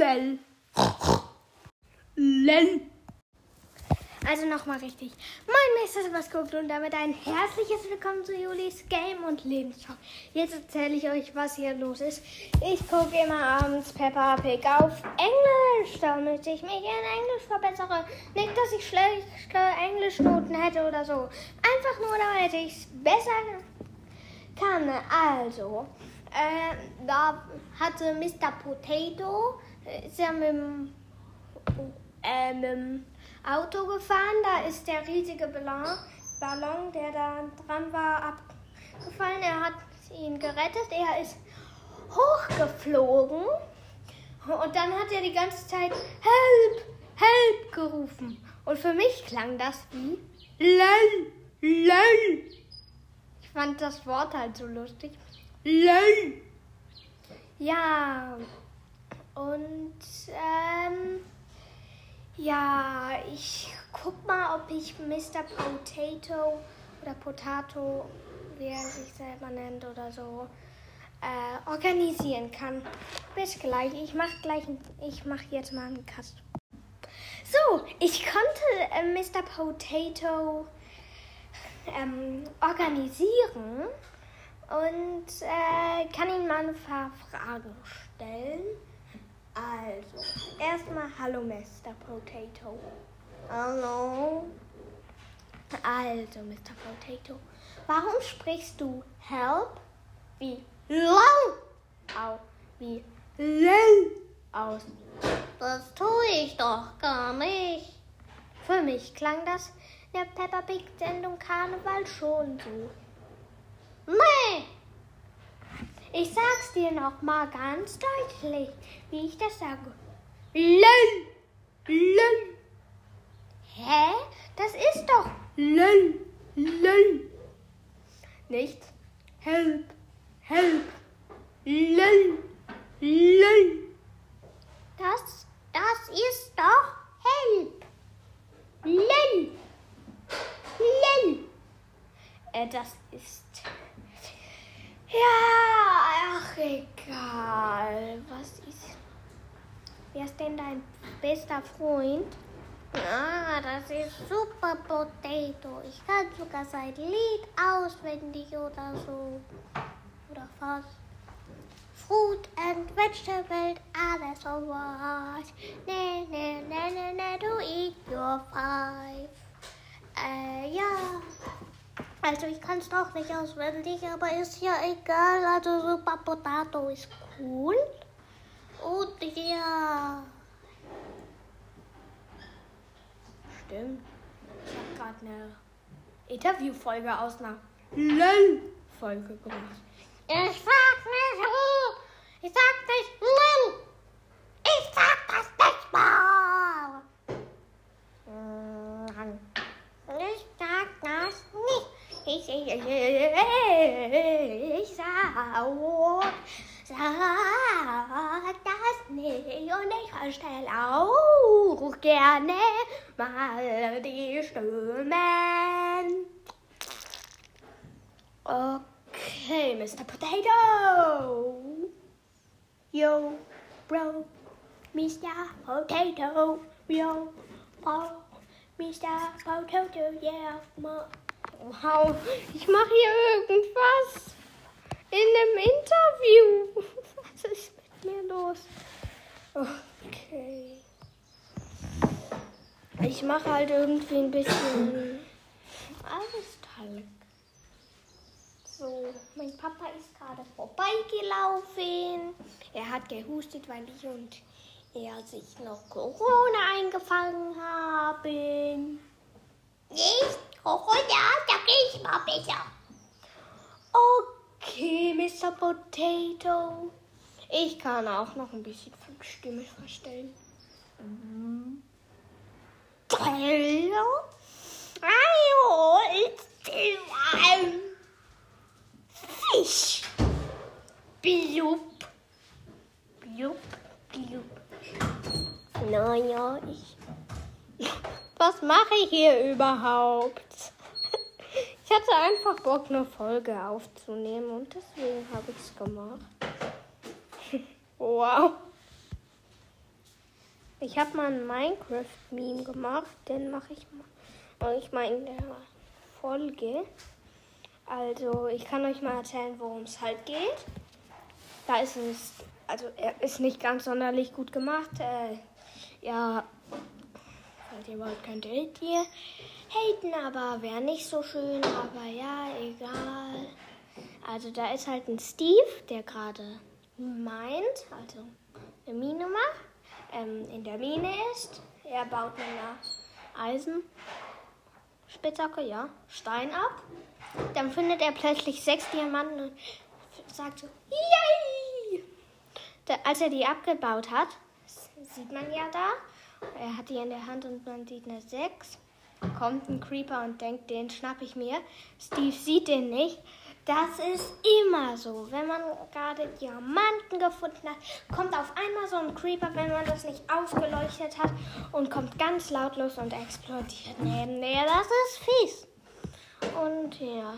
Lel. Lel. Also nochmal richtig. Moin, Mr. Sebastian und damit ein herzliches Willkommen zu Julis Game und Lebensschau. Jetzt erzähle ich euch, was hier los ist. Ich gucke immer abends Peppa Pig auf Englisch, damit ich mich in Englisch verbessere. Nicht, dass ich schlechte Englischnoten hätte oder so. Einfach nur, damit ich es besser kann. Also, äh, da hatte Mr. Potato, ist ja mit dem, äh, mit dem Auto gefahren. Da ist der riesige Ballon, Ballon, der da dran war, abgefallen. Er hat ihn gerettet. Er ist hochgeflogen. Und dann hat er die ganze Zeit Help, Help gerufen. Und für mich klang das wie Lel, Lel. Ich fand das Wort halt so lustig. Lel. Ja. Und ähm, ja, ich guck mal, ob ich Mr. Potato oder Potato, wie er sich selber nennt oder so, äh, organisieren kann. Bis gleich. Ich mach gleich, ich mach jetzt mal einen Kast. So, ich konnte äh, Mr. Potato ähm, organisieren und äh, kann ihn mal ein paar Fragen stellen. Also, erstmal Hallo Mr. Potato. Hallo. Also, Mr. Potato, warum sprichst du Help wie lang aus, wie lell aus? Das tue ich doch gar nicht. Für mich klang das in der Peppa Pig Sendung Karneval schon so. Nee, ich sag's dir noch mal ganz deutlich, wie ich das sage. Lell, lell. Hä? Das ist doch lell, lell. Nicht help, help. Lell, lell. Das, das ist doch help. Lell, lell. Äh, das ist ja, ach egal. Was ist. Wer ist denn dein bester Freund? Ah, das ist Super Potato. Ich kann sogar sein Lied auswendig oder so. Oder fast. Fruit and Vegetable, alles alright. Ne, ne, ne, ne, ne, do eat your five. Äh, ja. Also ich kann es doch nicht auswendig, aber ist ja egal. Also Super Potato ist cool. Und ja. Stimmt. Ich habe gerade eine Interviewfolge aus einer LOL-Folge gemacht. Ich sag nicht Ich sag nicht LOL. Ich sag das nicht mal. Ich sag das nicht. Ich, ich, ich, ich sag, das nicht und ich verstell auch gerne mal die Stimmen. Okay, Mr. Potato. Yo, bro, Mr. Potato. Yo, bro, Mr. Potato, yeah. Wow, ich mache hier irgendwas in einem Interview. Was ist mit mir los? Okay. Ich mache halt irgendwie ein bisschen alles Talg. So, mein Papa ist gerade vorbeigelaufen. Er hat gehustet, weil ich und er sich noch Corona eingefangen haben. Nicht Corona, da gehe ich mal besser. Okay, Mr. Potato. Ich kann auch noch ein bisschen von Stimme verstellen. Mhm. Hallo? Hallo, ist ein Fisch. Blub. Blub, blub. Naja, ich. Was mache ich hier überhaupt? Ich hatte einfach Bock, eine Folge aufzunehmen und deswegen habe ich es gemacht. Wow. Ich habe mal ein Minecraft-Meme gemacht, den mache ich mal ich mal in der Folge. Also ich kann euch mal erzählen, worum es halt geht. Da ist es, also er ist nicht ganz sonderlich gut gemacht. Äh, ja, falls ihr wollt, könnt ihr haten, aber wäre nicht so schön. Aber ja, egal. Also da ist halt ein Steve, der gerade meint, also eine Mine macht, ähm, in der Mine ist. Er baut mit einer Eisenspitzhacke, ja, Stein ab. Dann findet er plötzlich sechs Diamanten und sagt so, yay! Da, als er die abgebaut hat, sieht man ja da, er hat die in der Hand und man sieht eine sechs. Kommt ein Creeper und denkt, den schnapp ich mir. Steve sieht den nicht. Das ist immer so. Wenn man gerade Diamanten gefunden hat, kommt auf einmal so ein Creeper, wenn man das nicht ausgeleuchtet hat und kommt ganz lautlos und explodiert neben dir. Das ist fies. Und ja.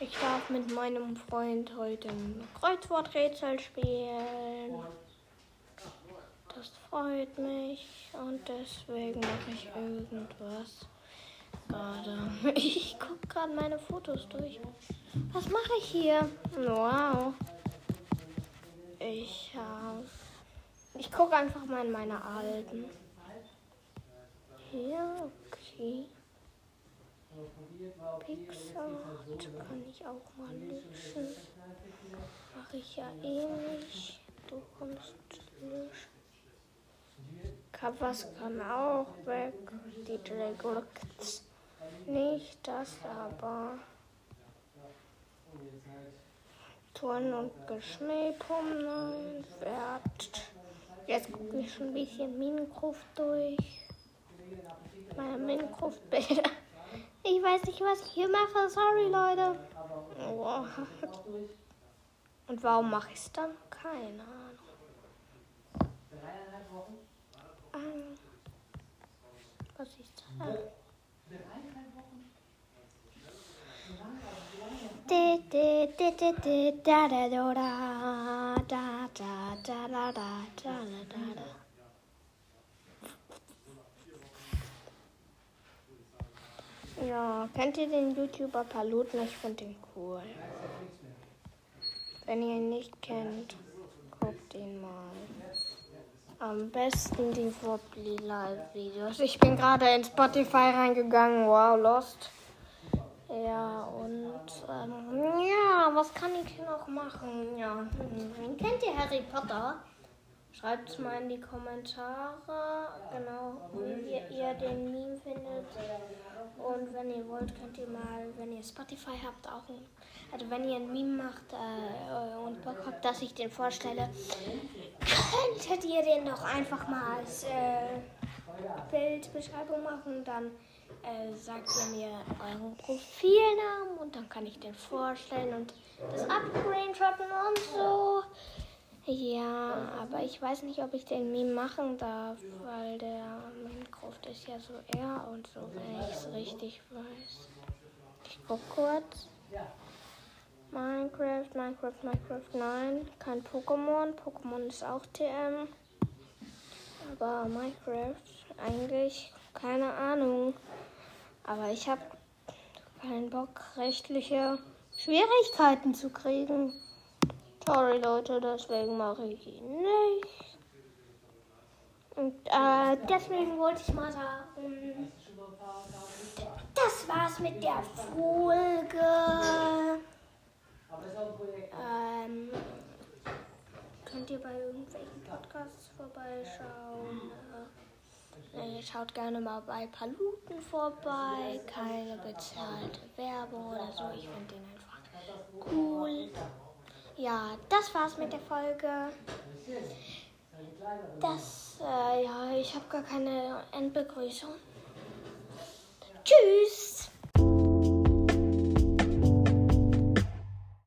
Ich darf mit meinem Freund heute ein Kreuzworträtsel spielen. Das freut mich und deswegen mache ich irgendwas gerade. Ich gucke gerade meine Fotos durch. Was mache ich hier? Wow. Ich habe. Ich gucke einfach mal in meine alten. Hier, okay. Pixart kann ich auch mal löschen. Mache ich ja eh nicht. Du kommst löschen. Was kann auch weg. Die Dragons. Nicht das aber. Turn und Geschmähpumpen. Wert. Jetzt gucke ich schon ein bisschen Minecraft durch. Meine Minecraft-Bilder. Ich weiß nicht, was ich hier mache. Sorry, Leute. Oh. Und warum mache ich es dann? Keine Ahnung. Ähm, was ich sage. Ja, kennt ihr den YouTuber Paluten? Ich finde den cool. Wenn ihr ihn nicht kennt, guckt ihn mal. Am besten die Wobbly Live-Videos. Ich bin gerade in Spotify reingegangen. Wow, Lost. Ja, und ähm, ja, was kann ich noch machen? Ja, hm, kennt ihr Harry Potter? Schreibt es mal in die Kommentare, genau, wie ihr den Meme findet. Und wenn ihr wollt, könnt ihr mal, wenn ihr Spotify habt, auch ein, also wenn ihr ein Meme macht äh, und Bock habt, dass ich den vorstelle, könntet ihr den doch einfach mal als äh, Bildbeschreibung machen. Dann äh, sagt ihr mir euren Profilnamen und dann kann ich den vorstellen und das abscreenshotten und so. Ja, aber ich weiß nicht, ob ich den Meme machen darf, weil der Minecraft ist ja so er und so, wenn ich es richtig weiß. Ich guck kurz. Minecraft, Minecraft, Minecraft, nein, kein Pokémon. Pokémon ist auch TM. Aber Minecraft, eigentlich keine Ahnung. Aber ich habe keinen Bock, rechtliche Schwierigkeiten zu kriegen. Sorry Leute, deswegen mache ich ihn nicht. Und äh, deswegen wollte ich mal sagen, das war's mit der Folge. Ähm, könnt ihr bei irgendwelchen Podcasts vorbeischauen? Äh, schaut gerne mal bei Paluten vorbei. Keine bezahlte Werbung oder so. Ich finde den einfach cool. Ja, das war's mit der Folge. Das, äh, ja, ich habe gar keine Endbegrüßung. Tschüss!